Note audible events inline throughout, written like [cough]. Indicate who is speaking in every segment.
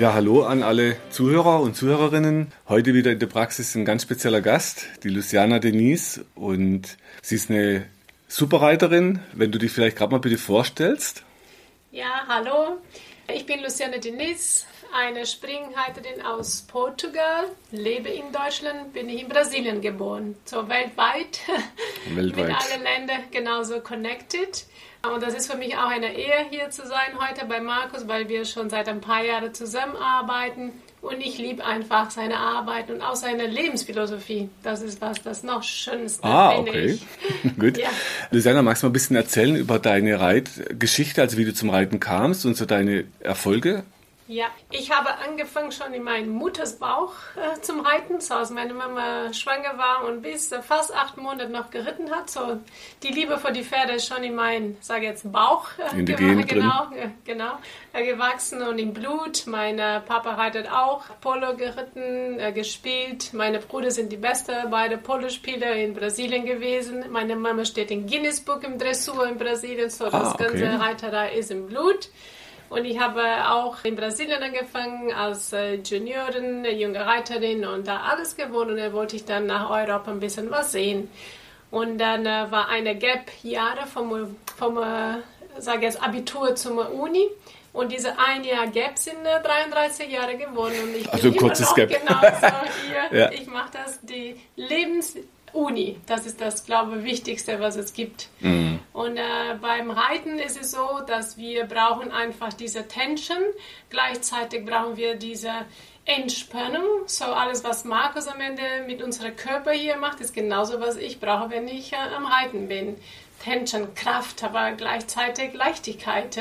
Speaker 1: Ja, hallo an alle Zuhörer und Zuhörerinnen. Heute wieder in der Praxis ein ganz spezieller Gast, die Luciana Denise. Und sie ist eine Superreiterin. Wenn du dich vielleicht gerade mal bitte vorstellst.
Speaker 2: Ja, hallo. Ich bin Luciana Denise, eine Springreiterin aus Portugal, lebe in Deutschland, bin ich in Brasilien geboren. So weltweit, weltweit. [laughs] mit allen Ländern genauso connected. Und das ist für mich auch eine Ehre, hier zu sein heute bei Markus, weil wir schon seit ein paar Jahren zusammenarbeiten. Und ich liebe einfach seine Arbeit und auch seine Lebensphilosophie. Das ist was, das noch Schönste,
Speaker 1: ah, okay. [laughs] Gut. Ja. Luciana, magst du mal ein bisschen erzählen über deine Reitgeschichte, also wie du zum Reiten kamst und so deine Erfolge?
Speaker 2: Ja, ich habe angefangen schon in meinem Mutters Bauch äh, zum Reiten, so als meine Mama schwanger war und bis äh, fast acht Monate noch geritten hat. So die Liebe für die Pferde ist schon in meinen, sage jetzt Bauch
Speaker 1: äh, in gewachsen,
Speaker 2: genau, äh, genau äh, gewachsen und im Blut. Mein Papa reitet auch Polo geritten, äh, gespielt. Meine Brüder sind die beste beide Polospieler in Brasilien gewesen. Meine Mama steht in Guinness Book im Dressur in Brasilien, so ah, das ganze okay. Reiterei ist im Blut. Und ich habe auch in Brasilien angefangen als äh, Juniorin, junge Reiterin und da alles gewonnen. Und dann wollte ich dann nach Europa ein bisschen was sehen. Und dann äh, war eine Gap Jahre vom, vom äh, sage jetzt Abitur zur Uni. Und diese ein Jahr Gap sind äh, 33 Jahre geworden. Und ich
Speaker 1: also
Speaker 2: bin
Speaker 1: ein kurzes Gap.
Speaker 2: Genau so hier. [laughs] ja. Ich mache das die Lebens Uni. Das ist das, glaube ich, Wichtigste, was es gibt. Mhm. Und äh, beim Reiten ist es so, dass wir brauchen einfach diese Tension. Gleichzeitig brauchen wir diese Entspannung. So alles, was Markus am Ende mit unserem Körper hier macht, ist genauso, was ich brauche, wenn ich äh, am Reiten bin. Tension, Kraft, aber gleichzeitig Leichtigkeit.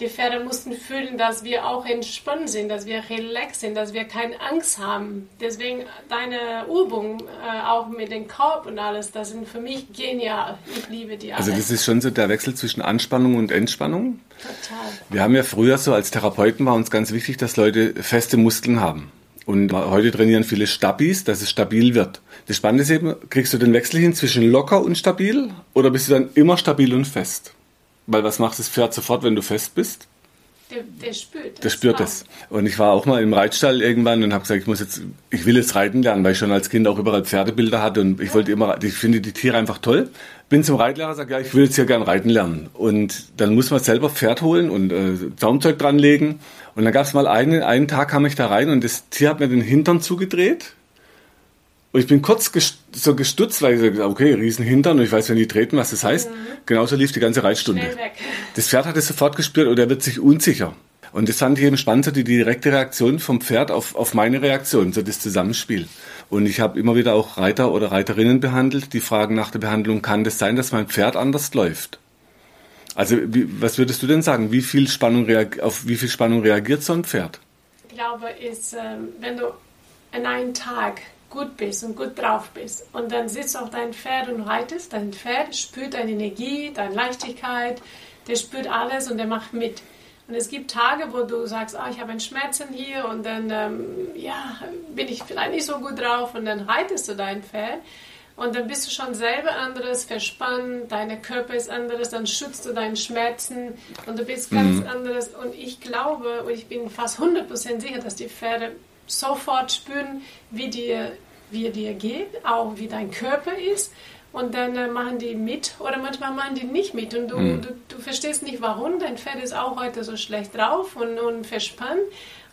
Speaker 2: Die Pferde mussten fühlen, dass wir auch entspannt sind, dass wir relaxed sind, dass wir keine Angst haben. Deswegen deine Übung, äh, auch mit dem Korb und alles, das sind für mich genial. Ich liebe die
Speaker 1: alle. Also das ist schon so der Wechsel zwischen Anspannung und Entspannung?
Speaker 2: Total.
Speaker 1: Wir haben ja früher so als Therapeuten war uns ganz wichtig, dass Leute feste Muskeln haben. Und heute trainieren viele Stabis, dass es stabil wird. Das Spannende ist eben, kriegst du den Wechsel hin zwischen locker und stabil oder bist du dann immer stabil und fest? Weil was macht das Pferd sofort, wenn du fest bist?
Speaker 2: Der, der spürt
Speaker 1: das. Der spürt das. Und ich war auch mal im Reitstall irgendwann und habe gesagt, ich muss jetzt, ich will jetzt reiten lernen, weil ich schon als Kind auch überall Pferdebilder hatte und ich wollte immer, ich finde die Tiere einfach toll. Bin zum Reitlehrer, sage ja, ich will jetzt hier gern reiten lernen. Und dann muss man selber Pferd holen und äh, Zaumzeug dranlegen. Und dann gab es mal einen, einen Tag kam ich da rein und das Tier hat mir den Hintern zugedreht und ich bin kurz gest so gestutzt, weil ich gesagt okay, Riesenhintern und ich weiß, wenn die treten, was das heißt. Mhm. Genauso lief die ganze Reitstunde. Das Pferd hat es sofort gespürt und er wird sich unsicher. Und das fand ich eben spannend, so die direkte Reaktion vom Pferd auf, auf meine Reaktion, so das Zusammenspiel. Und ich habe immer wieder auch Reiter oder Reiterinnen behandelt, die fragen nach der Behandlung, kann das sein, dass mein Pferd anders läuft? Also wie, was würdest du denn sagen? Wie viel Spannung auf wie viel Spannung reagiert so ein Pferd?
Speaker 2: Ich glaube, ist, ähm, wenn du an einem Tag gut bist und gut drauf bist und dann sitzt auf dein Pferd und reitest, dein Pferd spürt deine Energie, deine Leichtigkeit, der spürt alles und der macht mit. Und es gibt Tage, wo du sagst, ah, ich habe einen Schmerzen hier und dann ähm, ja, bin ich vielleicht nicht so gut drauf und dann reitest du dein Pferd und dann bist du schon selber anderes, verspannt, dein Körper ist anderes, dann schützt du deine Schmerzen und du bist ganz mhm. anderes. Und ich glaube, und ich bin fast 100% sicher, dass die Pferde sofort spüren, wie dir, wie dir geht, auch wie dein Körper ist. Und dann äh, machen die mit oder manchmal machen die nicht mit. Und du, mhm. du, du, verstehst nicht warum. Dein Pferd ist auch heute so schlecht drauf und, und verspannt.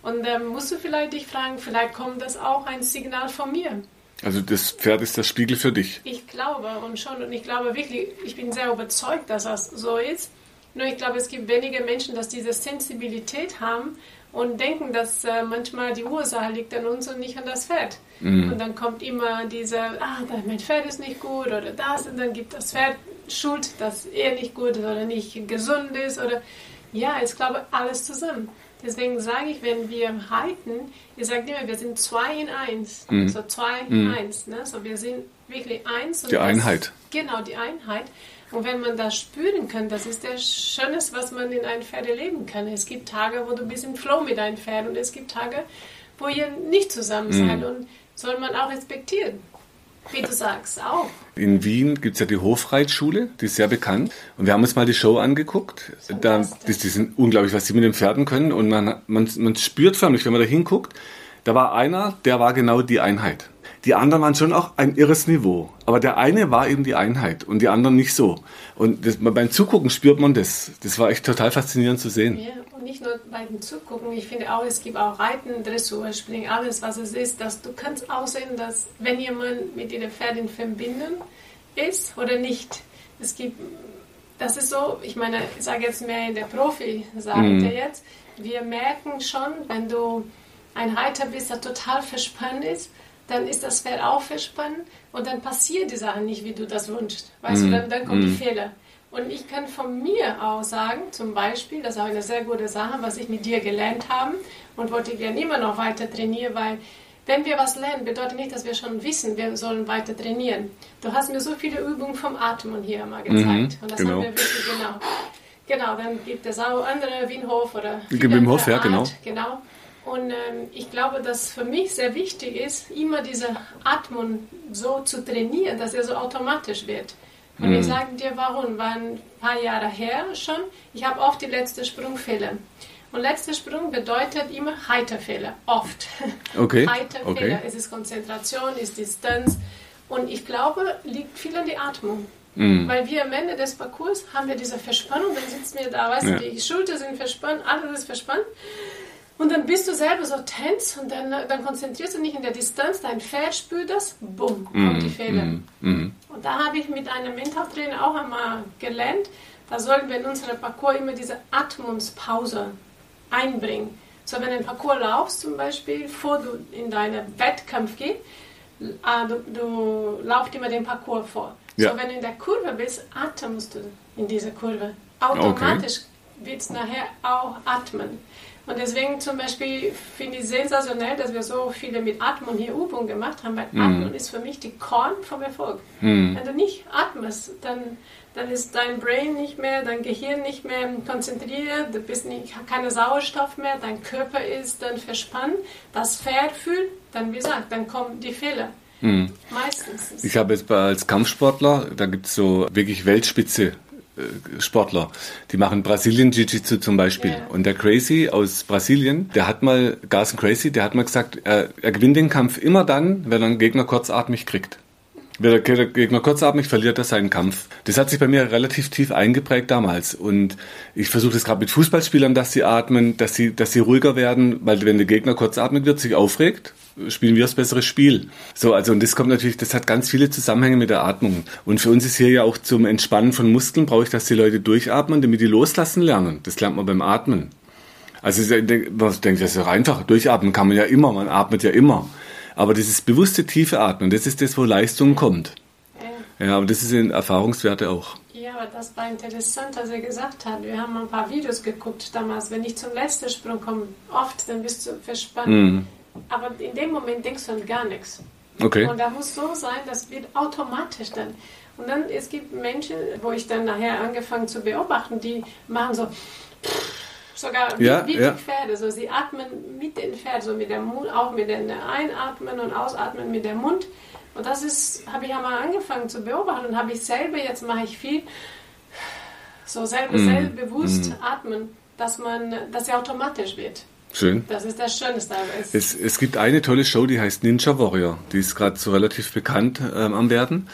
Speaker 2: Und dann musst du vielleicht dich fragen, vielleicht kommt das auch ein Signal von mir.
Speaker 1: Also das Pferd ist der Spiegel für dich.
Speaker 2: Ich glaube und schon. Und ich glaube wirklich, ich bin sehr überzeugt, dass das so ist. Nur ich glaube, es gibt wenige Menschen, die diese Sensibilität haben und denken, dass äh, manchmal die Ursache liegt an uns und nicht an das Pferd. Mhm. Und dann kommt immer diese, ah, mein Pferd ist nicht gut oder das und dann gibt das Pferd Schuld, dass er nicht gut ist oder nicht gesund ist oder ja, ich glaube alles zusammen. Deswegen sage ich, wenn wir reiten, ihr sagt immer, wir sind zwei in eins. Mhm. So zwei in mhm. eins. Ne? So wir sind wirklich eins.
Speaker 1: die Einheit.
Speaker 2: genau, die Einheit. Und wenn man das spüren kann, das ist das Schönes, was man in einem Pferd erleben kann. Es gibt Tage, wo du bist im Flow mit deinem Pferd und es gibt Tage, wo ihr nicht zusammen seid. Mhm. Und soll man auch respektieren. Wie du sagst, auch.
Speaker 1: In Wien gibt es ja die Hofreitschule, die ist sehr bekannt. Und wir haben uns mal die Show angeguckt. Da, die, die, sind unglaublich, was sie mit den Pferden können. Und man, man, man spürt förmlich, wenn man da hinguckt, da war einer, der war genau die Einheit. Die anderen waren schon auch ein irres Niveau. Aber der eine war eben die Einheit und die anderen nicht so. Und das, beim Zugucken spürt man das. Das war echt total faszinierend zu sehen.
Speaker 2: Ja, und nicht nur beim Zugucken. Ich finde auch, es gibt auch Reiten, Dressur, Springen, alles, was es ist. Dass du kannst auch sehen, dass wenn jemand mit den Pferden in Verbindung ist oder nicht. Es gibt, das ist so, ich meine, ich sage jetzt mehr in der Profi-Seite mhm. jetzt. Wir merken schon, wenn du ein Reiter bist, der total verspannt ist, dann ist das Pferd auch verspannt und dann passieren die Sachen nicht, wie du das wünschst. Weißt mm. du, dann, dann kommen mm. die Fehler. Und ich kann von mir aus sagen, zum Beispiel, das ist auch eine sehr gute Sache, was ich mit dir gelernt habe und wollte gerne immer noch weiter trainieren, weil wenn wir was lernen, bedeutet nicht, dass wir schon wissen, wir sollen weiter trainieren. Du hast mir so viele Übungen vom Atmen hier mal gezeigt. Mhm, und das genau. haben wir wirklich genau. Genau, dann gibt es auch andere, Wim Hof oder.
Speaker 1: Wim Hof, ja, genau.
Speaker 2: Genau. Und ähm, ich glaube, dass für mich sehr wichtig ist, immer diese Atmung so zu trainieren, dass er so automatisch wird. Und mhm. ich sage dir warum, war ein paar Jahre her schon, ich habe oft die letzte Sprungfehler. Und letzter Sprung bedeutet immer Heiterfehler, oft. [laughs]
Speaker 1: Okay.
Speaker 2: Heiterfehler, okay. es ist Konzentration, ist Distanz. Und ich glaube, liegt viel an die Atmung. Mhm. Weil wir am Ende des Parcours haben wir diese Verspannung, dann sitzen wir da, weißt ja. du, die Schulter sind verspannt, alles ist verspannt. Und dann bist du selber so tens und dann, dann konzentrierst du dich in der Distanz, dein Pferd spürt das, bumm, kommt mm, die Fehler. Mm, mm. Und da habe ich mit einem Mentaltrainer auch einmal gelernt, da sollten wir in unserem Parcours immer diese Atmungspause einbringen. So, wenn du ein Parcours laufst zum Beispiel, bevor du in deinen Wettkampf gehst, äh, du, du laufst immer den Parcours vor. Ja. So, wenn du in der Kurve bist, atmest du in dieser Kurve. Automatisch okay. wird es nachher auch atmen. Und deswegen zum Beispiel finde ich sensationell, dass wir so viele mit Atmen hier Übungen gemacht haben, weil mm. Atmen ist für mich die Korn vom Erfolg. Mm. Wenn du nicht atmest, dann, dann ist dein Brain nicht mehr, dein Gehirn nicht mehr konzentriert, du bist nicht, keine Sauerstoff mehr, dein Körper ist dann verspannt, das Pferd fühlt, dann wie gesagt, dann kommen die Fehler. Mhm. Meistens.
Speaker 1: Ich habe jetzt als Kampfsportler, da gibt es so wirklich Weltspitze Sportler, die machen Brasilien Jiu-Jitsu zum Beispiel. Yeah. Und der Crazy aus Brasilien, der hat mal, Garson Crazy, der hat mal gesagt, er, er gewinnt den Kampf immer dann, wenn er einen Gegner kurzatmig kriegt. Wenn der Gegner kurzatmig verliert er seinen Kampf. Das hat sich bei mir relativ tief eingeprägt damals. Und ich versuche das gerade mit Fußballspielern, dass sie atmen, dass sie, dass sie ruhiger werden, weil wenn der Gegner kurzatmig wird, sich aufregt, spielen wir das bessere Spiel. So, also und das kommt natürlich, das hat ganz viele Zusammenhänge mit der Atmung. Und für uns ist hier ja auch zum Entspannen von Muskeln brauche ich, dass die Leute durchatmen, damit die loslassen lernen. Das lernt man beim Atmen. Also man denkt, das ist ja einfach. Durchatmen kann man ja immer, man atmet ja immer. Aber dieses bewusste tiefe Atmen, das ist das, wo Leistung kommt. Ja, aber das ist in Erfahrungswerte auch.
Speaker 2: Ja, aber das war interessant, was er gesagt hat. Wir haben ein paar Videos geguckt damals. Wenn ich zum letzten Sprung komme, oft, dann bist du verspannt. Mhm. Aber in dem Moment denkst du an gar nichts.
Speaker 1: Okay.
Speaker 2: Und da muss so sein, das wird automatisch dann. Und dann, es gibt Menschen, wo ich dann nachher angefangen zu beobachten, die machen so sogar wie, ja, wie ja. die Pferde. So, sie atmen mit den Pferden, so mit dem Mund, auch mit den Einatmen und Ausatmen mit dem Mund. Und das ist, habe ich ja mal angefangen zu beobachten und habe ich selber, jetzt mache ich viel, so selber, mm. selber bewusst mm. atmen, dass man, dass er automatisch wird.
Speaker 1: Schön.
Speaker 2: Das ist das Schönste.
Speaker 1: Es, es, es gibt eine tolle Show, die heißt Ninja Warrior. Die ist gerade so relativ bekannt ähm, am werden.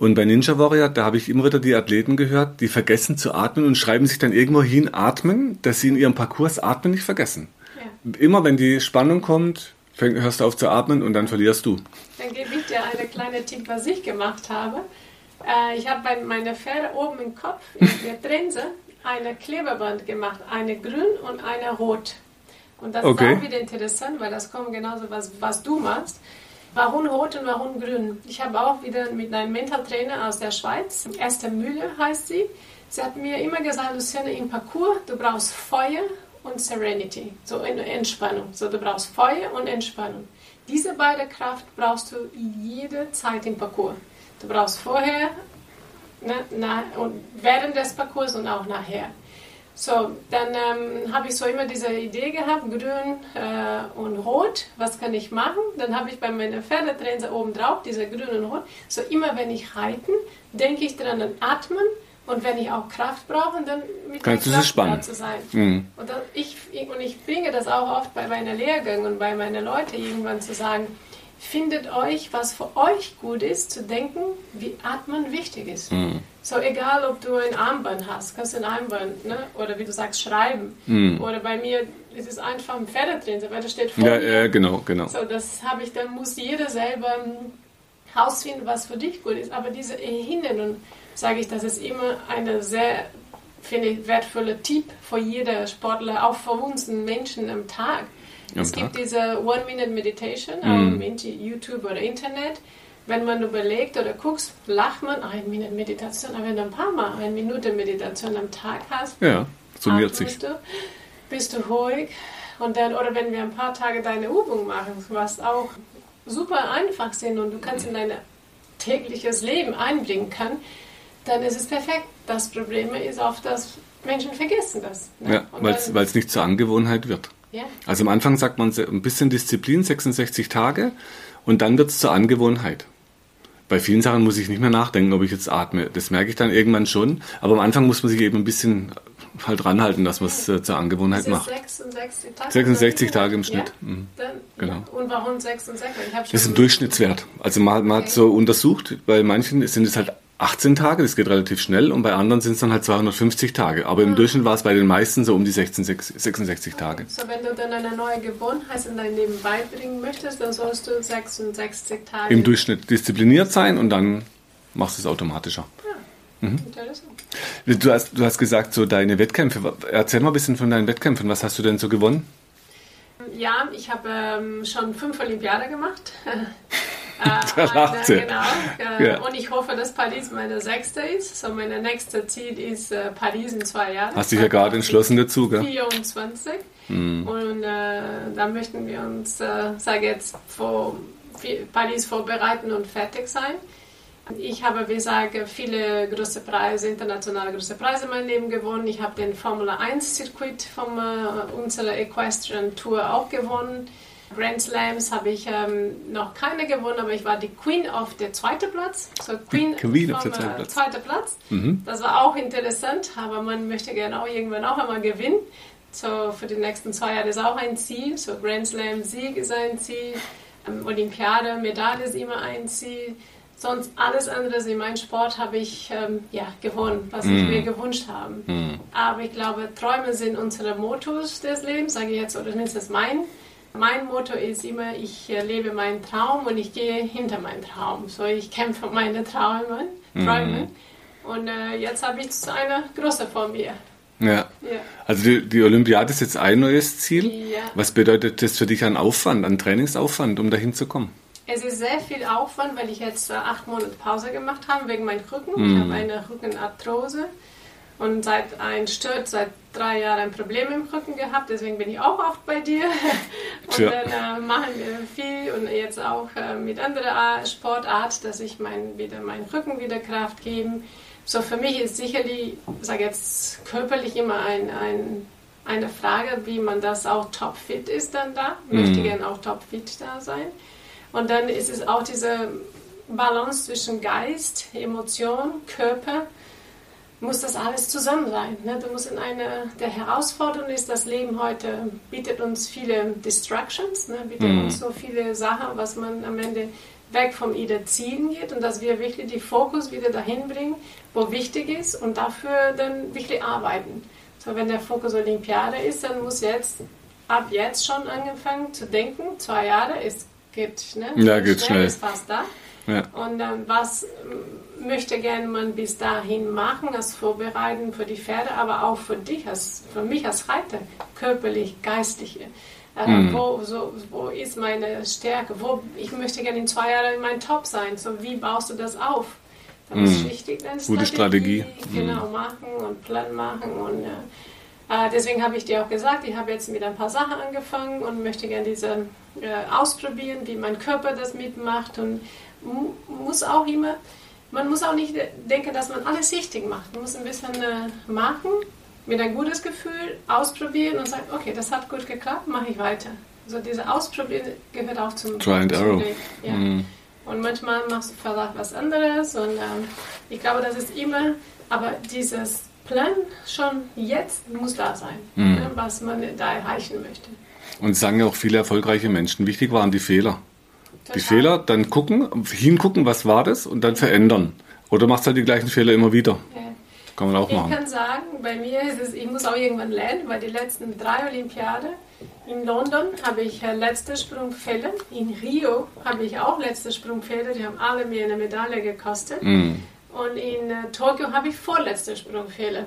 Speaker 1: Und bei Ninja Warrior, da habe ich immer wieder die Athleten gehört, die vergessen zu atmen und schreiben sich dann irgendwo hin atmen, dass sie in ihrem Parcours atmen nicht vergessen. Ja. Immer wenn die Spannung kommt, hörst du auf zu atmen und dann verlierst du.
Speaker 2: Dann gebe ich dir eine kleine Tipp, was ich gemacht habe. Äh, ich habe bei meiner Pferde oben im Kopf, in der Trense, eine Klebeband gemacht, eine grün und eine rot. Und das okay. ist auch wieder interessant, weil das kommt genauso, was, was du machst. Warum rot und warum grün? Ich habe auch wieder mit einem Mentaltrainer aus der Schweiz, Esther Müller heißt sie. Sie hat mir immer gesagt, Luciane, im Parcours, du brauchst Feuer und Serenity, so Entspannung. So du brauchst Feuer und Entspannung. Diese beide Kraft brauchst du jede Zeit im Parcours. Du brauchst vorher ne, nach, und während des Parcours und auch nachher. So, dann ähm, habe ich so immer diese Idee gehabt, grün äh, und rot, was kann ich machen? Dann habe ich bei meiner Pferdetrense oben drauf, diese grün und rot. So immer wenn ich reiten, denke ich dran an Atmen und wenn ich auch Kraft brauche, dann
Speaker 1: mit Kannst der Kraft
Speaker 2: zu sein. Mhm. Und, das, ich, und ich bringe das auch oft bei meinen Lehrgängen und bei meinen Leuten irgendwann zu sagen, findet euch, was für euch gut ist, zu denken, wie Atmen wichtig ist. Mhm. So egal, ob du ein Armband hast, kannst du ein Armband, ne? oder wie du sagst, schreiben. Mhm. Oder bei mir ist es einfach ein Pferdetrainer, weil da steht
Speaker 1: vor Ja, ja genau, genau.
Speaker 2: So, das habe ich, dann muss jeder selber herausfinden, was für dich gut ist. Aber diese Erinnerung, sage ich, das ist immer eine sehr, finde ich, wertvolle Tipp für jeder Sportler, auch für uns Menschen am Tag es gibt diese One-Minute-Meditation mhm. auf YouTube oder Internet. Wenn man überlegt oder guckt, lacht man, eine Minute Meditation, aber wenn du ein paar Mal eine Minute Meditation am Tag hast,
Speaker 1: ja, summiert sich.
Speaker 2: Du, bist du ruhig. Und dann, oder wenn wir ein paar Tage deine Übung machen, was auch super einfach sind und du kannst in dein tägliches Leben einbringen kann, dann ist es perfekt. Das Problem ist oft, dass Menschen vergessen das.
Speaker 1: Ne? Ja, weil es nicht zur Angewohnheit wird. Ja. Also am Anfang sagt man ein bisschen Disziplin, 66 Tage, und dann wird es zur Angewohnheit. Bei vielen Sachen muss ich nicht mehr nachdenken, ob ich jetzt atme. Das merke ich dann irgendwann schon. Aber am Anfang muss man sich eben ein bisschen halt ranhalten, dass man es äh, zur Angewohnheit macht.
Speaker 2: 66 Tage,
Speaker 1: 66 Tage im Schnitt.
Speaker 2: Ja? Mhm. Dann, genau. Und warum 66?
Speaker 1: das ist ein Durchschnittswert. Also man, man okay. hat so untersucht, bei manchen sind es halt 18 Tage, das geht relativ schnell, und bei anderen sind es dann halt 250 Tage. Aber im ah. Durchschnitt war es bei den meisten so um die 16, 66 Tage.
Speaker 2: So, wenn du dann eine neue Gewohnheit in dein Leben beibringen möchtest, dann sollst du 66 Tage.
Speaker 1: Im Durchschnitt diszipliniert sein und dann machst du es automatischer.
Speaker 2: Ja, mhm. interessant.
Speaker 1: Du hast, du hast gesagt, so deine Wettkämpfe. Erzähl mal ein bisschen von deinen Wettkämpfen. Was hast du denn so gewonnen?
Speaker 2: Ja, ich habe ähm, schon fünf Olympiade gemacht. [laughs]
Speaker 1: Da lacht sie.
Speaker 2: Genau. Äh, ja. Und ich hoffe, dass Paris meine sechste ist. So, mein nächstes Ziel ist äh, Paris in zwei Jahren.
Speaker 1: Hast dich ja gerade entschlossen dazu, gell?
Speaker 2: 24. Mhm. Und äh, da möchten wir uns, äh, sage jetzt, vor Paris vorbereiten und fertig sein. Ich habe, wie gesagt, viele große Preise, internationale große Preise in meinem Leben gewonnen. Ich habe den Formula 1 Circuit von äh, unserer Equestrian Tour auch gewonnen. Grand Slams habe ich ähm, noch keine gewonnen, aber ich war die Queen auf der zweiten Platz.
Speaker 1: So Queen, Queen auf der zweiten Platz.
Speaker 2: Zweiter Platz. Mhm. Das war auch interessant, aber man möchte gerne auch irgendwann auch einmal gewinnen. So für die nächsten zwei Jahre ist auch ein Ziel. So Grand Slam Sieg ist ein Ziel. Ähm, Olympiade, Medaille ist immer ein Ziel. Sonst alles andere in meinem Sport habe ich ähm, ja, gewonnen, was mm. ich mhm. mir gewünscht habe. Mm. Aber ich glaube, Träume sind unsere Motos des Lebens, sage ich jetzt, oder mindestens mein. Mein Motto ist immer, ich lebe meinen Traum und ich gehe hinter meinen Traum. So, ich kämpfe meine Träume. Träume. Mhm. Und äh, jetzt habe ich eine große vor mir.
Speaker 1: Ja. ja. Also die, die, Olympiade ist jetzt ein neues Ziel. Ja. Was bedeutet das für dich an Aufwand, an Trainingsaufwand, um dahin zu kommen?
Speaker 2: Es ist sehr viel Aufwand, weil ich jetzt äh, acht Monate Pause gemacht habe wegen meinem Rücken. Mhm. Ich habe eine Rückenarthrose und seit ein Sturz, seit drei Jahren ein Problem im Rücken gehabt, deswegen bin ich auch oft bei dir. [laughs] Und ja. dann äh, machen wir viel und jetzt auch äh, mit anderer Sportart, dass ich mein, wieder meinen Rücken wieder Kraft geben. So für mich ist sicherlich, sage jetzt körperlich immer ein, ein, eine Frage, wie man das auch topfit ist dann da. Mhm. Möchte gerne auch topfit da sein. Und dann ist es auch diese Balance zwischen Geist, Emotion, Körper muss das alles zusammen sein. Ne? Du musst in eine der Herausforderungen ist, das Leben heute bietet uns viele Distractions, ne? bietet mm. uns so viele Sachen, was man am Ende weg vom Ida ziehen geht und dass wir wirklich die Fokus wieder dahin bringen, wo wichtig ist und dafür dann wirklich arbeiten. So, wenn der Fokus Olympiade ist, dann muss jetzt ab jetzt schon angefangen zu denken, zwei Jahre, es geht, ne?
Speaker 1: Ja, geht schnell, schnell.
Speaker 2: ist fast da. Ja. Und dann was möchte gerne man bis dahin machen, als Vorbereiten für die Pferde, aber auch für dich, als, für mich als Reiter, körperlich, geistig. Äh, mhm. wo, so, wo ist meine Stärke? Wo, ich möchte gerne in zwei Jahren in meinem Top sein. So, wie baust du das auf? Das mhm. ist wichtig, dann
Speaker 1: Gute Strategie.
Speaker 2: Strategie. Genau, mhm. machen und Plan machen und äh, Äh, deswegen habe ich dir auch gesagt, ich habe jetzt mit ein paar Sachen angefangen und möchte gerne diese äh, ausprobieren, wie mein Körper das mitmacht und muss auch immer, man muss auch nicht denken, dass man alles richtig macht. Man muss ein bisschen äh, machen, mit ein gutes Gefühl ausprobieren und sagen, okay, das hat gut geklappt, mache ich weiter. Also diese Ausprobieren gehört auch zum
Speaker 1: Try and Arrow.
Speaker 2: Ja. Mm. Und manchmal machst du vielleicht was anderes und ähm, ich glaube, das ist immer, aber dieses Plan schon jetzt muss da sein, mm. ne, was man da erreichen möchte.
Speaker 1: Und sagen ja auch viele erfolgreiche Menschen, wichtig waren die Fehler. Total. Die Fehler, dann gucken, hingucken, was war das und dann verändern. Oder machst halt die gleichen Fehler immer wieder. Ja. Kann man auch
Speaker 2: ich
Speaker 1: machen.
Speaker 2: Ich kann sagen, bei mir ist es, ich muss auch irgendwann lernen, weil die letzten drei Olympiaden in London habe ich äh, letzte Sprungfälle, in Rio habe ich auch letzte Sprungfälle, die haben alle mir eine Medaille gekostet. Mm. Und in äh, Tokio habe ich vorletzte Sprungfälle.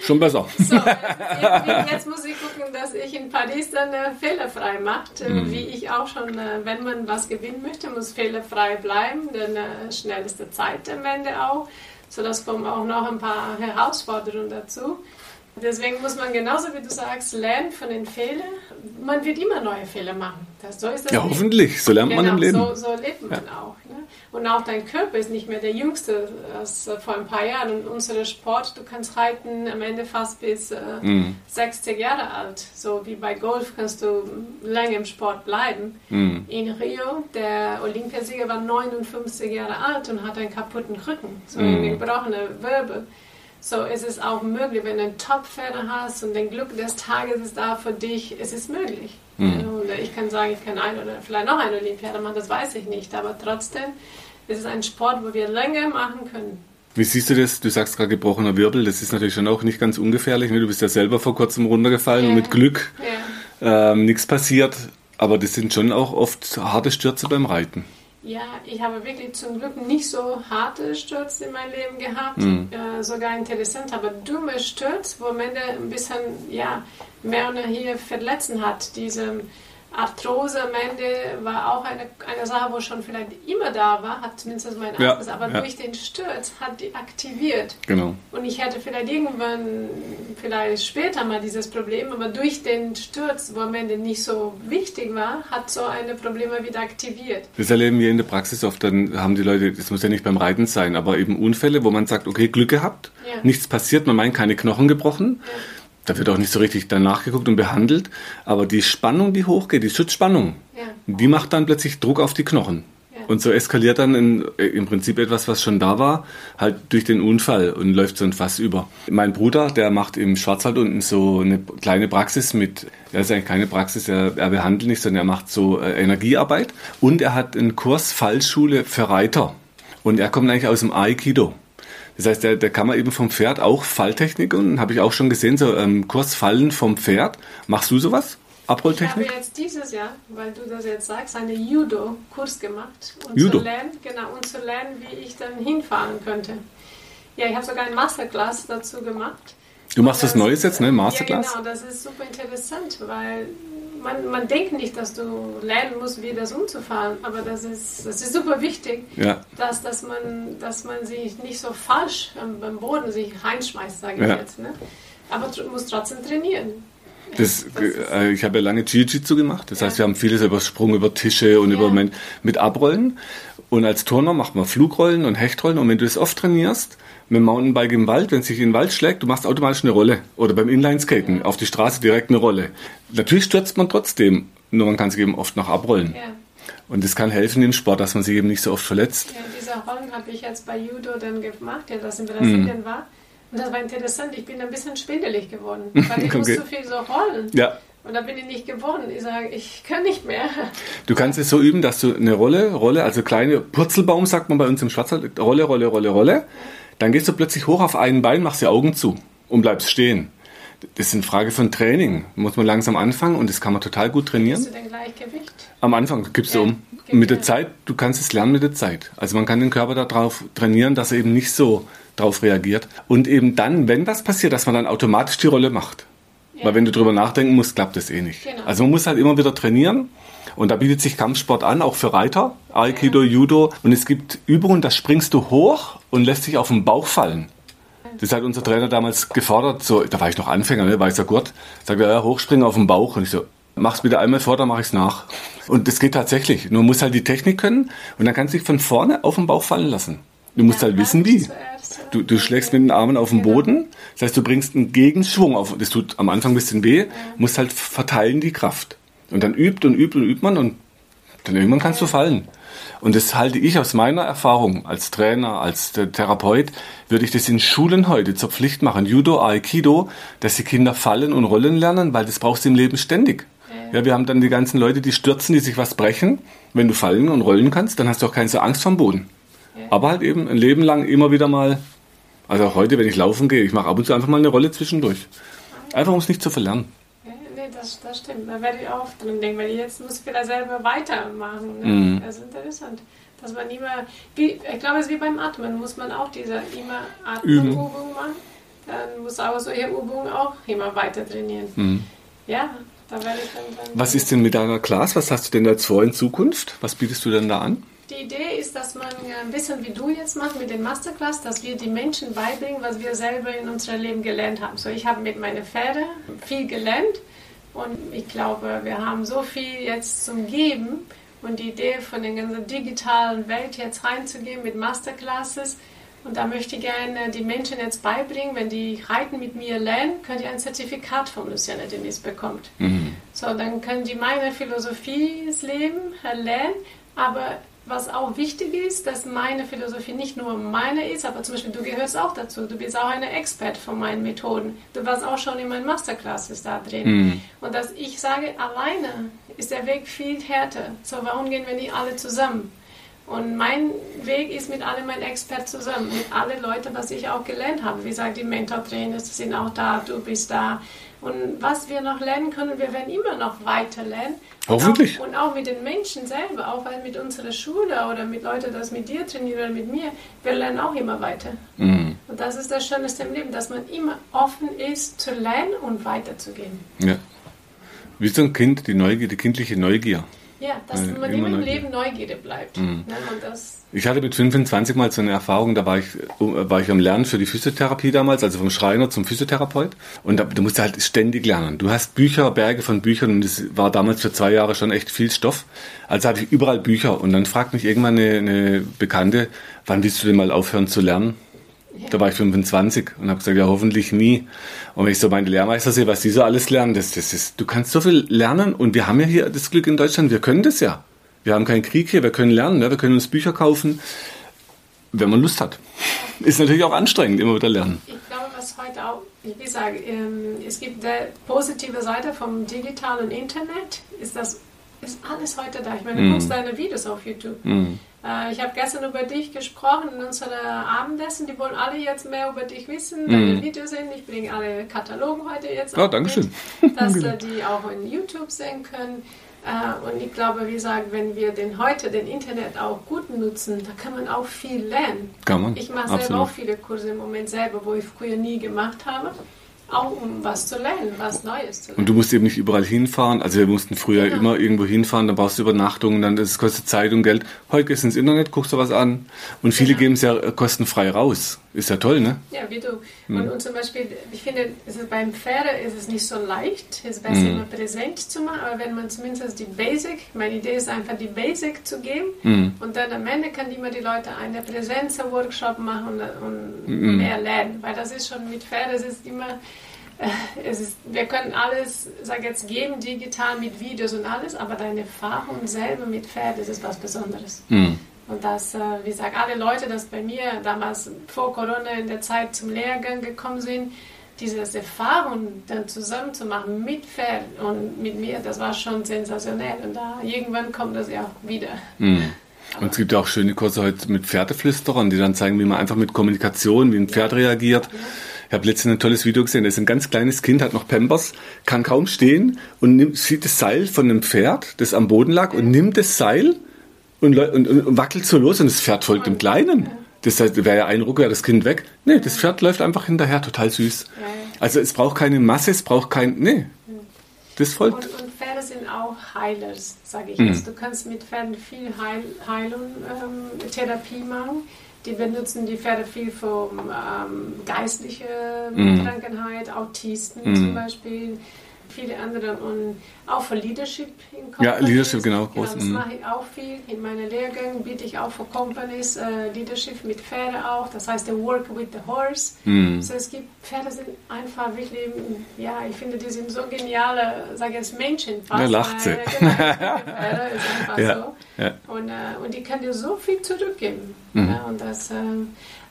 Speaker 1: Schon besser.
Speaker 2: so, jetzt, jetzt, muss ich gucken, dass ich in Paris dann äh, fehlerfrei macht. Äh, mm. Wie ich auch schon, äh, wenn man was gewinnen möchte, muss fehlerfrei bleiben. Dann äh, schnellste Zeit am Ende auch. So, das kommen auch noch ein paar Herausforderungen dazu. Deswegen muss man genauso wie du sagst, lernen von den Fehlern. Man wird immer neue Fehler machen. Das, so ist das
Speaker 1: ja, Leben. hoffentlich. So lernt genau, man im Leben.
Speaker 2: So, so lebt man ja. auch. Und auch dein Körper ist nicht mehr der jüngste als vor ein paar Jahren. Und unser Sport, du kannst reiten am Ende fast bis äh, mm. 60 Jahre alt. So wie bei Golf kannst du lange im Sport bleiben. Mm. In Rio, der Olympiasieger war 59 Jahre alt und hat einen kaputten Rücken, so mm. eine gebrochene Wirbel. So ist es auch möglich, wenn du einen Top-Pferde hast und dein Glück des Tages ist da für dich, es ist möglich. Mhm. Ich kann sagen, ich kann ein oder vielleicht noch eine Olympiade machen, das weiß ich nicht, aber trotzdem ist es ein Sport, wo wir länger machen können.
Speaker 1: Wie siehst du das? Du sagst gerade gebrochener Wirbel, das ist natürlich schon auch nicht ganz ungefährlich. Ne? Du bist ja selber vor kurzem runtergefallen ja. und mit Glück ja. ähm, nichts passiert. Aber das sind schon auch oft harte Stürze beim Reiten.
Speaker 2: Ja, ich habe wirklich zum Glück nicht so harte Stürze in meinem Leben gehabt, mhm. äh, sogar interessant, aber dumme Stürze, wo man ein bisschen ja, mehr oder hier verletzen hat. Diese Arthrose am Ende war auch eine, eine Sache, wo schon vielleicht immer da war, hat zumindest mein ja, Arzt, aber ja. durch den Sturz hat die aktiviert.
Speaker 1: Genau.
Speaker 2: Und ich hätte vielleicht irgendwann, vielleicht später mal dieses Problem, aber durch den Sturz, wo am Ende nicht so wichtig war, hat so eine Probleme wieder aktiviert.
Speaker 1: Das erleben wir in der Praxis oft, dann haben die Leute, das muss ja nicht beim Reiten sein, aber eben Unfälle, wo man sagt, okay, Glück gehabt, ja. nichts passiert, man meint keine Knochen gebrochen. Ja da wird auch nicht so richtig danach geguckt und behandelt. Aber die Spannung, die hochgeht, die Schutzspannung, ja. die macht dann plötzlich Druck auf die Knochen. Ja. Und so eskaliert dann in, äh, im Prinzip etwas, was schon da war, halt durch den Unfall und läuft so ein Fass über. Mein Bruder, der macht im Schwarzwald unten so eine kleine Praxis mit, er ist eigentlich keine Praxis, er, er behandelt nicht, sondern er macht so äh, Energiearbeit und er hat einen Kurs Fallschule für Reiter. Und er kommt eigentlich aus dem Aikido. Das heißt, da, da kann man eben vom Pferd auch Falltechniken, habe ich auch schon gesehen, so ähm, Kursfallen vom Pferd. Machst du sowas? Abrolltechnik?
Speaker 2: Ich habe jetzt dieses Jahr, weil du das jetzt sagst, einen Judo-Kurs gemacht. Um
Speaker 1: Judo?
Speaker 2: Zu lernen, genau, um zu lernen, wie ich dann hinfahren könnte. Ja, ich habe sogar ein Masterclass dazu gemacht.
Speaker 1: Du machst das, das Neues jetzt, ne? Masterclass?
Speaker 2: Ja, genau, das ist super interessant, weil man, man denkt nicht, dass du lernen musst, wie das umzufahren, aber das ist, das ist super wichtig,
Speaker 1: ja.
Speaker 2: dass, dass, man, dass man sich nicht so falsch am, Boden sich reinschmeißt, sage ich ja. jetzt. Ne? Aber du musst trotzdem trainieren.
Speaker 1: Das, äh, ich habe ja lange Jiu-Jitsu gemacht. Das ja. heißt, wir haben vieles über Sprung, über Tische und über mit, mit Abrollen. Und als Turner macht man Flugrollen und Hechtrollen. Und wenn du das oft trainierst, mit dem Mountainbike im Wald, wenn es sich in den Wald schlägt, du machst automatisch eine Rolle. Oder beim Inlineskaten auf die Straße direkt eine Rolle. Natürlich stürzt man trotzdem, nur man kann sich eben oft noch abrollen. Ja. Und das kann helfen im Sport, dass man sich eben nicht so oft verletzt.
Speaker 2: Ja, diese Rollen habe ich jetzt bei Judo dann gemacht, ja, das in Brasilien mhm. war. Und das war interessant, ich bin ein bisschen schwindelig geworden, [laughs] weil ich okay. muss so viel so rollen.
Speaker 1: Ja.
Speaker 2: Und da bin ich nicht geworden. Ich sage, ich kann nicht mehr.
Speaker 1: Du kannst es so üben, dass du eine Rolle, Rolle, also kleine Purzelbaum, sagt man bei uns im Schwarzwald, Rolle, Rolle, Rolle, Rolle. Dann gehst du plötzlich hoch auf einen Bein, machst die Augen zu und bleibst stehen. Das ist eine Frage von Training. Muss man langsam anfangen und das kann man total gut trainieren.
Speaker 2: Hast du denn Gleichgewicht?
Speaker 1: Am Anfang gibst du um. Mit der Zeit, du kannst es lernen mit der Zeit. Also man kann den Körper darauf trainieren, dass er eben nicht so darauf reagiert. Und eben dann, wenn was passiert, dass man dann automatisch die Rolle macht. Ja. Weil wenn du drüber nachdenken musst, klappt das eh nicht. Genau. Also man muss halt immer wieder trainieren. Und da bietet sich Kampfsport an, auch für Reiter, Aikido, ja. Judo. Und es gibt Übungen, da springst du hoch und lässt dich auf den Bauch fallen. Das hat unser Trainer damals gefordert. So, da war ich noch Anfänger, ne, weißer Gurt. Sagt er, ja, hochspringen auf den Bauch. Und ich so, mach's bitte einmal vor, dann mach ich's nach. Und das geht tatsächlich. Nur muss halt die Technik können und dann kannst du dich von vorne auf den Bauch fallen lassen. Du musst ja, halt wissen, wie. Du, du schlägst mit den Armen auf den genau. Boden. Das heißt, du bringst einen Gegenschwung auf. Das tut am Anfang ein bisschen weh. Musst halt verteilen die Kraft. Und dann übt und übt und übt man und dann irgendwann kannst du fallen. Und das halte ich aus meiner Erfahrung als Trainer, als Therapeut, würde ich das in Schulen heute zur Pflicht machen. Judo, Aikido, dass die Kinder fallen und rollen lernen, weil das brauchst du im Leben ständig. Ja, wir haben dann die ganzen Leute, die stürzen, die sich was brechen. Wenn du fallen und rollen kannst, dann hast du auch keine so Angst vom Boden. Aber halt eben ein Leben lang immer wieder mal, also auch heute, wenn ich laufen gehe, ich mache ab und zu einfach mal eine Rolle zwischendurch. Einfach um es nicht zu verlernen
Speaker 2: das, das stimmt. Da werde ich auch drin denken, weil jetzt muss ich wieder selber weitermachen. Ne? Mhm. Das ist interessant. Dass man immer, wie, ich glaube, es ist wie beim Atmen, muss man auch diese immer Atemübung machen. Dann muss auch solche Übungen auch immer weiter trainieren. Mhm. Ja, da werde ich dann, dann.
Speaker 1: Was ist denn mit deiner Class? Was hast du denn jetzt vor in Zukunft? Was bietest du denn da an?
Speaker 2: Die Idee ist, dass man ein bisschen wie du jetzt machst mit den Masterclass, dass wir die Menschen beibringen, was wir selber in unserem Leben gelernt haben. So, ich habe mit meinen Pferden viel gelernt und ich glaube, wir haben so viel jetzt zum Geben und die Idee von der ganzen digitalen Welt jetzt reinzugehen mit Masterclasses. Und da möchte ich gerne die Menschen jetzt beibringen, wenn die Reiten mit mir lernen, könnt ihr ein Zertifikat von Luciana Denis bekommen. Mhm. So, dann können die meine Philosophie des Lebens lernen, aber was auch wichtig ist, dass meine Philosophie nicht nur meine ist, aber zum Beispiel du gehörst auch dazu. Du bist auch eine Expert von meinen Methoden. Du warst auch schon in meinen Masterclasses da drin. Mhm. Und dass ich sage, alleine ist der Weg viel härter. So, warum gehen wir nicht alle zusammen? Und mein Weg ist mit allen meinen Experten zusammen, mit allen Leuten, was ich auch gelernt habe. Wie gesagt, die Mentor-Trainer sind auch da, du bist da. Und was wir noch lernen können, wir werden immer noch weiter lernen.
Speaker 1: Hoffentlich.
Speaker 2: Und auch, und auch mit den Menschen selber, auch mit unserer Schule oder mit Leuten, das mit dir trainieren oder mit mir, wir lernen auch immer weiter. Mhm. Und das ist das Schönste im Leben, dass man immer offen ist zu lernen und weiterzugehen.
Speaker 1: Ja. Wie so ein Kind, die Neugier, die kindliche Neugier.
Speaker 2: Ja, dass äh, man immer, immer im Leben Neugierde bleibt. Mhm. Ne?
Speaker 1: ich hatte mit 25 mal so eine Erfahrung, da war ich, war ich am Lernen für die Physiotherapie damals, also vom Schreiner zum Physiotherapeut. Und da, du musst halt ständig lernen. Du hast Bücher, Berge von Büchern und das war damals für zwei Jahre schon echt viel Stoff. Also hatte ich überall Bücher. Und dann fragt mich irgendwann eine, eine Bekannte, wann willst du denn mal aufhören zu lernen? Da war ich 25 und habe gesagt, ja, hoffentlich nie. Und wenn ich so meine Lehrmeister sehe, was die so alles lernen, das, das ist, du kannst so viel lernen und wir haben ja hier das Glück in Deutschland, wir können das ja. Wir haben keinen Krieg hier, wir können lernen, ne? wir können uns Bücher kaufen, wenn man Lust hat. [laughs] Ist natürlich auch anstrengend, immer wieder lernen.
Speaker 2: Ich glaube, was heute auch, wie gesagt, ähm, es gibt eine positive Seite vom digitalen Internet, ist das ist alles heute da. Ich meine, du mm. guckst deine Videos auf YouTube. Mm. Äh, ich habe gestern über dich gesprochen in unserer Abendessen. Die wollen alle jetzt mehr über dich wissen, mm. deine Videos sehen. Ich bringe alle Katalogen heute jetzt
Speaker 1: oh, danke schön. [laughs]
Speaker 2: dass äh, die auch in YouTube sehen können. Äh, und ich glaube, wie gesagt, wenn wir den heute den Internet auch gut nutzen, da kann man auch viel lernen.
Speaker 1: Kann man.
Speaker 2: Ich mache selber auch viele Kurse im Moment selber, wo ich früher nie gemacht habe auch um was zu lernen, was Neues zu lernen.
Speaker 1: Und du musst eben nicht überall hinfahren. Also wir mussten früher genau. immer irgendwo hinfahren, dann brauchst du Übernachtungen, dann das kostet Zeit und Geld. Heute gehst du ins Internet, guckst du was an. Und viele genau. geben es ja kostenfrei raus. Ist ja toll, ne?
Speaker 2: Ja, wie du. Mhm. Und, und, zum Beispiel, ich finde, beim Pferde ist es nicht so leicht, es besser mhm. immer präsent zu machen, aber wenn man zumindest die Basic, meine Idee ist einfach die Basic zu geben mhm. und dann am Ende kann immer die Leute einen Präsenz-Workshop machen und, und mhm. mehr lernen, weil das ist schon mit Pferde, es ist immer äh, es ist, wir können alles, sag jetzt, geben digital mit Videos und alles, aber deine Erfahrung selber mit Pferd, das ist was Besonderes. Mhm. Und das, äh, wie gesagt, alle Leute, die bei mir damals vor Corona in der Zeit zum Lehrgang gekommen sind, diese Erfahrung dann zusammen zu machen mit Pferd und mit mir, das war schon sensationell. Und da irgendwann kommt das ja auch wieder.
Speaker 1: Mhm. Und es gibt ja auch schöne Kurse heute mit Pferdeflüsterern, die dann zeigen, wie man einfach mit Kommunikation, wie ein Pferd reagiert. Ja. Ich habe letztens ein tolles Video gesehen, da ist ein ganz kleines Kind, hat noch Pampers, kann kaum stehen und nimmt, sieht das Seil von einem Pferd, das am Boden lag, und nimmt das Seil und, und, und wackelt so los und das Pferd folgt dem Kleinen. Das heißt, wäre ja ein Ruck, wäre das Kind weg. Nee, das Pferd läuft einfach hinterher, total süß. Also es braucht keine Masse, es braucht kein. Nee. Das folgt.
Speaker 2: Und, und Pferde sind auch Heilers, sage ich mhm. jetzt. Du kannst mit Pferden viel Heil, Heilung, ähm, Therapie machen. Die benutzen die Pferde viel für ähm, geistliche mm. Krankheit, Autisten mm. zum Beispiel viele andere und auch für Leadership
Speaker 1: in Companies. Ja, Leadership, genau.
Speaker 2: genau das mhm. mache ich auch viel. In meinen Lehrgängen biete ich auch für Companies äh, Leadership mit Pferde auch. Das heißt, the work with the horse. Mhm. Also es gibt, Pferde sind einfach wirklich, ja, ich finde, die sind so geniale, sage ich jetzt Menschen
Speaker 1: fast. Ja, lacht sie.
Speaker 2: Genau, Pferde ist einfach [laughs] ja. so. Ja. Und, äh, und die können dir so viel zurückgeben. Mhm. Ja, und das, äh,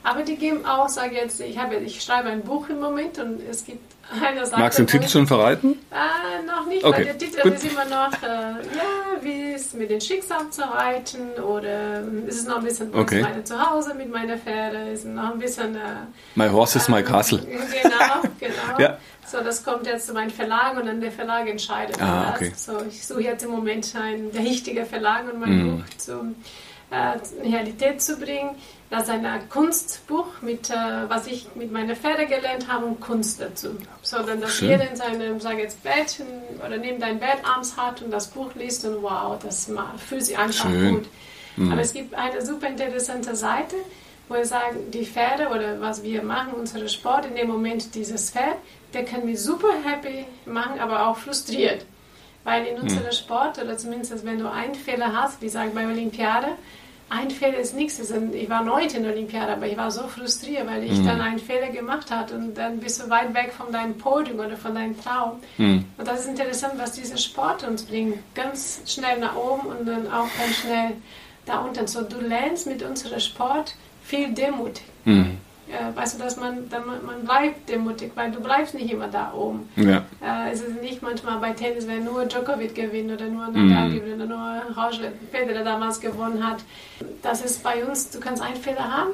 Speaker 2: aber die geben auch, sage ich jetzt, ich, habe, ich schreibe ein Buch im Moment und es gibt [laughs]
Speaker 1: Magst du den Titel schon verraten?
Speaker 2: Äh, noch nicht, okay. weil der Titel Gut. ist immer noch, äh, ja, wie es mit den Schicksal zu reiten oder ähm, ist es noch ein bisschen
Speaker 1: okay.
Speaker 2: meine Zuhause mit meiner Pferde, ist noch ein bisschen... Äh,
Speaker 1: my horse is my ähm, castle. [laughs]
Speaker 2: Genau, [laughs] genau. ja. So, das kommt jetzt zu meinem Verlag und dann der Verlag entscheidet.
Speaker 1: Ah, okay.
Speaker 2: So, ich suche jetzt im Moment einen der richtige Verlag und mein mm. Buch zum äh, Realität zu bringen. Das ist ein Kunstbuch, mit, äh, was ich mit meiner Pferde gelernt habe und Kunst dazu. So, dann dass Schön. jeder in seinem, sage jetzt, Bett oder neben deinem Bett abends hat und das Buch liest und wow, das fühlt sich einfach Schön. gut. Mhm. Aber es gibt eine super interessante Seite, wo wir sagen, die Pferde oder was wir machen, unsere Sport, in dem Moment dieses Pferd, der kann mich super happy machen, aber auch frustriert. Weil in unserem mhm. Sport, oder zumindest wenn du einen Fehler hast, wie sagen bei Olympiade, ein Fehler ist nichts. Ich war neun in der Olympiade, aber ich war so frustriert, weil ich mhm. dann einen Fehler gemacht habe und dann bist du weit weg von deinem Podium oder von deinem Traum. Mhm. Und das ist interessant, was dieser Sport uns bringt. Ganz schnell nach oben und dann auch ganz schnell da unten. So, du lernst mit unserem Sport viel Demut. Mhm äh, weißt du, dass man, dann, man bleibt demutig, weil du bleibst nicht immer da oben.
Speaker 1: Ja.
Speaker 2: Äh, es ist nicht manchmal bei Tennis, wenn nur Djokovic gewinnt oder nur Nadal mm. gewinnt oder nur Roger Federer damals gewonnen hat. Das ist bei uns, du kannst einen Fehler haben,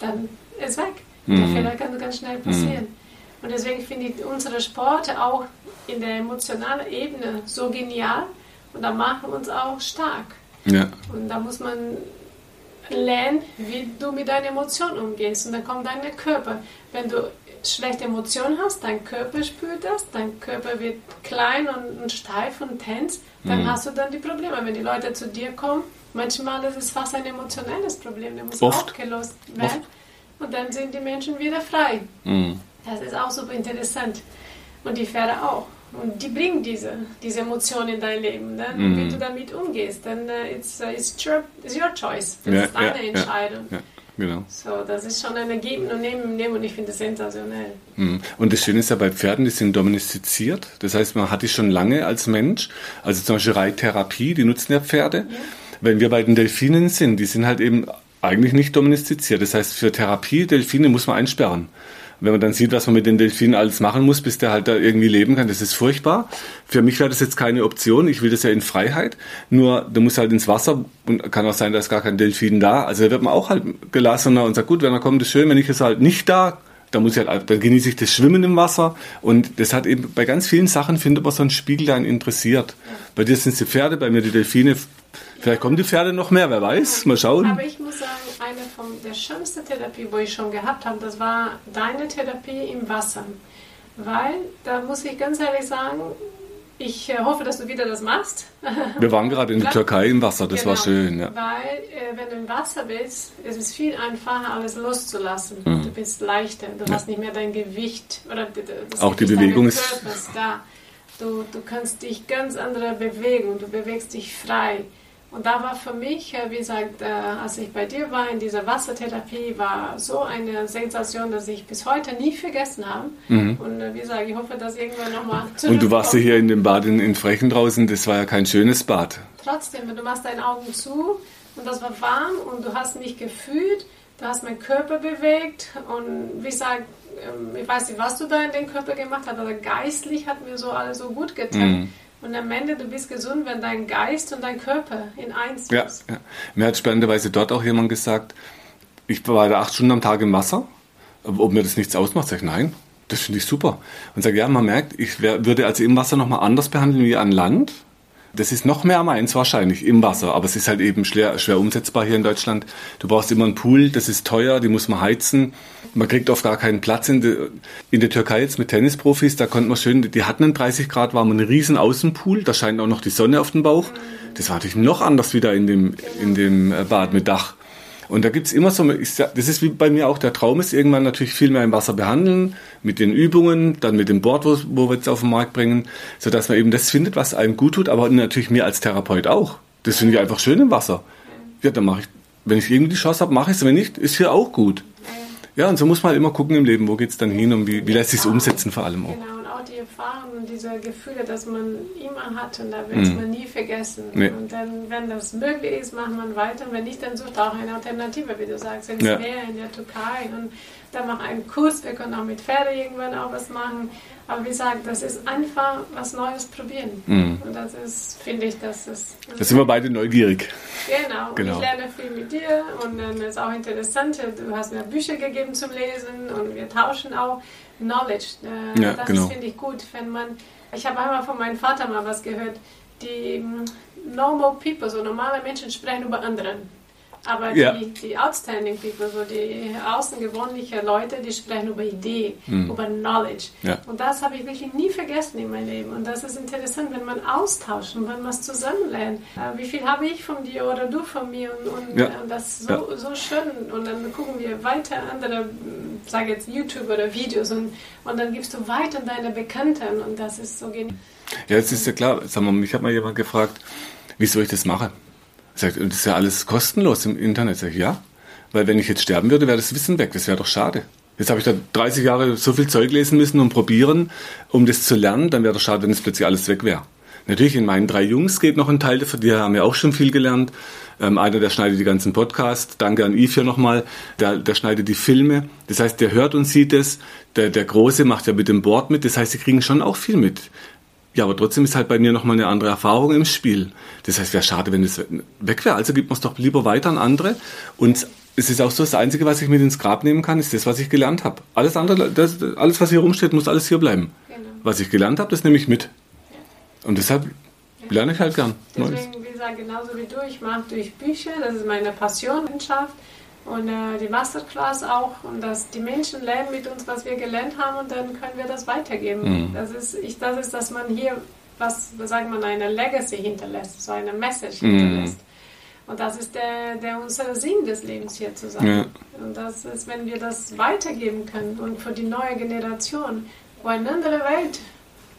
Speaker 2: dann ist weg. Mm. Der Fehler kann ganz schnell passieren. Mm. Und deswegen finde ich unsere Sport auch in der emotionalen Ebene so genial und da machen uns auch stark.
Speaker 1: Ja.
Speaker 2: Und da muss man lernen, wie du mit deinen Emotionen umgehst. Und dann kommt dein Körper. Wenn du schlechte Emotionen hast, dein Körper spürt das, dein Körper wird klein und, und steif und tens, dann mhm. hast du dann die Probleme. Wenn die Leute zu dir kommen, manchmal ist es fast ein emotionales Problem, der muss Oft. aufgelöst werden. Oft. Und dann sind die Menschen wieder frei. Mhm. Das ist auch super interessant. Und die Pferde auch. Und die bringen diese, diese Emotionen in dein Leben. Ne? Mhm. Wie du damit umgehst, dann uh, it's, uh, it's, your, it's your choice. Das ja, ist deine ja, Entscheidung. Ja,
Speaker 1: genau.
Speaker 2: So, das ist schon ein Geben und Nehmen, Nehmen und ich finde es sensationell.
Speaker 1: Mhm. Und das Schöne ist ja bei Pferden, die sind domestiziert. Das heißt, man hat die schon lange als Mensch. Also zum Beispiel Reittherapie, die nutzen ja Pferde. Wenn wir bei den Delfinen sind, die sind halt eben eigentlich nicht domestiziert. Das heißt, für Therapie, Delfine muss man einsperren wenn man dann sieht, was man mit den Delfinen alles machen muss, bis der halt da irgendwie leben kann, das ist furchtbar. Für mich wäre das jetzt keine Option. Ich will das ja in Freiheit. Nur, du musst halt ins Wasser und kann auch sein, da ist gar kein Delfin da. Also da wird man auch halt gelassener und sagt, gut, wenn er kommt, ist schön, wenn ich es halt nicht da, dann muss ich halt, dann genieße ich das Schwimmen im Wasser. Und das hat eben, bei ganz vielen Sachen findet man so einen Spiegel, einen interessiert. Bei dir sind es die Pferde, bei mir die Delfine. Vielleicht kommen die Pferde noch mehr, wer weiß. Mal schauen.
Speaker 2: Aber ich muss sagen, eine von der schönsten Therapie, wo ich schon gehabt habe, das war deine Therapie im Wasser. Weil, da muss ich ganz ehrlich sagen, ich äh, hoffe, dass du wieder das machst. [laughs]
Speaker 1: Wir waren gerade in der Türkei im Wasser, das genau, war schön. Ja.
Speaker 2: Weil, äh, wenn du im Wasser bist, ist es viel einfacher, alles loszulassen. Mhm. Du bist leichter, du ja. hast nicht mehr dein Gewicht. Oder
Speaker 1: Auch die Bewegung ist
Speaker 2: da. Du, du kannst dich ganz andere bewegen, du bewegst dich frei. Und da war für mich, äh, wie gesagt, äh, als ich bei dir war in dieser Wassertherapie, war so eine Sensation, dass ich bis heute nie vergessen habe. Mhm. Und äh, wie gesagt, ich hoffe, dass irgendwann nochmal
Speaker 1: Und du warst ja hier in dem Bad in, in Frechen draußen, das war ja kein schönes Bad.
Speaker 2: Trotzdem, du machst deine Augen zu und das war warm und du hast mich gefühlt, du hast meinen Körper bewegt und wie gesagt, ähm, ich weiß nicht, was du da in den Körper gemacht hast, aber geistlich hat mir so alles so gut getan. Mhm. Und am Ende, du bist gesund, wenn dein Geist und dein Körper in eins
Speaker 1: ja, ist. Ja. Mir hat spannenderweise dort auch jemand gesagt, ich war da acht Stunden am Tag im Wasser, ob mir das nichts ausmacht. Sag ich, nein, das finde ich super. Und sage, ja, man merkt, ich wär, würde also im Wasser nochmal anders behandeln wie an Land. Das ist noch mehr meins wahrscheinlich im Wasser, aber es ist halt eben schwer, schwer umsetzbar hier in Deutschland. Du brauchst immer einen Pool, das ist teuer, die muss man heizen. Man kriegt oft gar keinen Platz in, de, in der Türkei jetzt mit Tennisprofis, da konnte man schön, die hatten einen 30 Grad warmen, riesen Außenpool, da scheint auch noch die Sonne auf den Bauch. Das war natürlich noch anders wieder in dem, in dem äh, Bad mit Dach. Und da gibt's immer so, das ist wie bei mir auch, der Traum ist irgendwann natürlich viel mehr im Wasser behandeln, mit den Übungen, dann mit dem Board, wo, wo wir jetzt auf den Markt bringen, sodass man eben das findet, was einem gut tut, aber natürlich mir als Therapeut auch. Das finde ich einfach schön im Wasser. Ja, dann mache ich, wenn ich irgendwie die Chance habe, mache ich es, wenn nicht, ist hier auch gut. Ja, und so muss man halt immer gucken im Leben, wo geht's dann hin und wie, wie lässt sich's umsetzen vor allem auch.
Speaker 2: Genau, Erfahrungen und diese Gefühle, dass man immer hat und da wird
Speaker 1: Mhm.
Speaker 2: man nie vergessen.
Speaker 1: Nee.
Speaker 2: Und dann, wenn das möglich ist, macht man weiter. Und wenn nicht, dann sucht auch eine Alternative, wie du sagst, ins
Speaker 1: Ja.
Speaker 2: Meer, in der Türkei. Und dann mach einen Kurs, wir können auch mit Pferde irgendwann auch was machen. Aber wie gesagt, das ist einfach was Neues probieren.
Speaker 1: Mhm.
Speaker 2: Und das ist, finde ich, das ist...
Speaker 1: Da sind wir beide neugierig.
Speaker 2: Genau,
Speaker 1: Genau.
Speaker 2: ich lerne viel mit dir und dann ist auch interessant, du hast mir Bücher gegeben zum Lesen und wir tauschen auch Knowledge. Äh,
Speaker 1: Ja,
Speaker 2: das
Speaker 1: genau.
Speaker 2: finde ich gut, wenn man, ich habe einmal von meinem Vater mal was gehört, die mm, normal people, so normale Menschen sprechen über anderen. Aber
Speaker 1: Ja.
Speaker 2: die, die outstanding people, so die außergewöhnlichen Leute, die sprechen über Idee, über Knowledge.
Speaker 1: Mhm. Ja.
Speaker 2: Und das habe ich wirklich nie vergessen in meinem Leben. Und das ist interessant, wenn man austauscht und wenn man es zusammen lernt. Äh, wie viel habe ich von dir oder du von mir? Und, und,
Speaker 1: Ja.
Speaker 2: äh, das ist so, so schön. Und dann gucken wir weiter andere, sage jetzt YouTube oder Videos und, und dann gibst du weiter deine Bekannten und das ist so genial.
Speaker 1: Ja, jetzt ist ja klar, sag mal, mich hat mal jemand gefragt, wieso ich das mache. Sagt, und das ist ja alles kostenlos im Internet. Sag ich, ja, weil wenn ich jetzt sterben würde, wäre das Wissen weg. Das wäre doch schade. Jetzt habe ich da 30 Jahre so viel Zeug lesen müssen und probieren, um das zu lernen. Dann wäre doch schade, wenn es plötzlich alles weg wäre. Natürlich, in meinen drei Jungs geht noch ein Teil davon. Die haben ja auch schon viel gelernt. Ähm, einer, der schneidet die ganzen Podcasts. Danke an Yves hier nochmal. Der, der schneidet die Filme. Das heißt, der hört und sieht es. Der, der Große macht ja mit dem Board mit. Das heißt, sie kriegen schon auch viel mit. Ja, aber trotzdem ist halt bei mir nochmal eine andere Erfahrung im Spiel. Das heißt, wäre schade, wenn es weg wäre. Also gibt man es doch lieber weiter an andere. Und es ist auch so, das Einzige, was ich mit ins Grab nehmen kann, ist das, was ich gelernt habe. Alles andere, das, alles, was hier rumsteht, muss alles hier bleiben.
Speaker 2: Genau.
Speaker 1: Was ich gelernt habe, das nehme ich mit. Und deshalb lerne ich halt gern Neues.
Speaker 2: Deswegen, wie gesagt, genauso wie du, ich mache durch Bücher, das ist meine Passion, Wissenschaft und äh, die Masterclass auch und dass die Menschen lernen mit uns, was wir gelernt haben und dann können wir das weitergeben.
Speaker 1: Mhm.
Speaker 2: Das, ist, ich, das ist, dass man hier, was sagt man, eine Legacy hinterlässt, so eine Message
Speaker 1: Mhm.
Speaker 2: hinterlässt. Und das ist der, der unser Sinn des Lebens hier zu sein.
Speaker 1: Ja.
Speaker 2: Und das ist, wenn wir das weitergeben können und für die neue Generation, wo eine andere Welt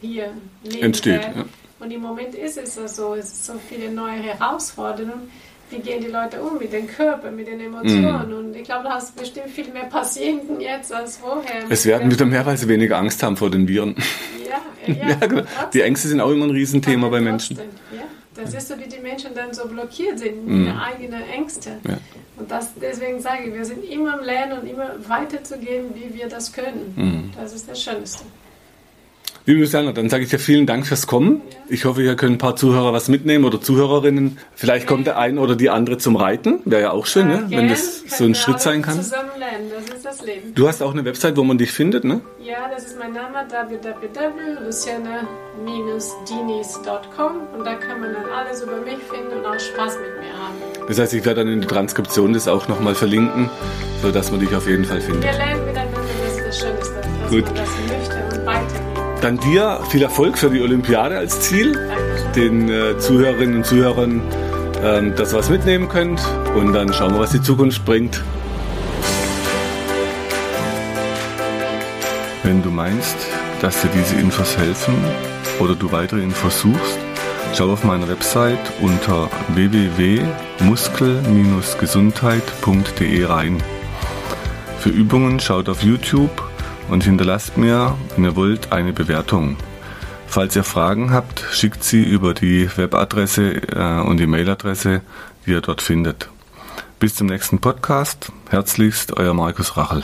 Speaker 2: hier leben
Speaker 1: Entsteht, ja.
Speaker 2: Und im Moment ist es ja so, es sind so viele neue Herausforderungen. Wie gehen die Leute um mit dem Körper, mit den Emotionen?
Speaker 1: Mhm.
Speaker 2: Und ich glaube, du hast bestimmt viel mehr Patienten jetzt als vorher.
Speaker 1: Es werden wieder mehr, weil sie weniger Angst haben vor den Viren.
Speaker 2: Ja, ja, [laughs]
Speaker 1: Ja, genau. Die Ängste sind auch immer ein Riesenthema bei Menschen.
Speaker 2: Ja, das ist so, wie die Menschen dann so blockiert sind,
Speaker 1: Mhm.
Speaker 2: mit ihren eigenen Ängste.
Speaker 1: Ja.
Speaker 2: Und das, deswegen sage ich, wir sind immer im Lernen und immer weiterzugehen, wie wir das können.
Speaker 1: Mhm.
Speaker 2: Das ist das Schönste.
Speaker 1: Liebe Luciana, dann sage ich dir vielen Dank fürs Kommen. Ich hoffe, hier können ein paar Zuhörer was mitnehmen oder Zuhörerinnen. Vielleicht kommt der ein oder die andere zum Reiten. Wäre ja auch schön, ne? wenn
Speaker 2: Gern,
Speaker 1: das
Speaker 2: können
Speaker 1: so ein Schritt sein kann.
Speaker 2: Zusammen lernen, das ist das Leben.
Speaker 1: Du hast auch eine Website, wo man dich findet, ne?
Speaker 2: Ja, das ist mein Name www.luciana-dinis.com und da kann man dann alles über mich finden und auch Spaß mit mir haben.
Speaker 1: Das heißt, ich werde dann in der Transkription das auch nochmal verlinken, sodass man dich auf jeden Fall findet.
Speaker 2: Wir lernen miteinander, das ist das Schönste,
Speaker 1: Gut. Dann dir viel Erfolg für die Olympiade als Ziel, den äh, Zuhörerinnen und Zuhörern, ähm, dass ihr was mitnehmen könnt und dann schauen wir, was die Zukunft bringt. Wenn du meinst, dass dir diese Infos helfen oder du weitere Infos suchst, schau auf meiner Website unter www.muskel-gesundheit.de rein. Für Übungen schaut auf YouTube und hinterlasst mir, wenn ihr wollt, eine Bewertung. Falls ihr Fragen habt, schickt sie über die Webadresse äh, und die Mailadresse, die ihr dort findet. Bis zum nächsten Podcast. Herzlichst, euer Markus Rachel.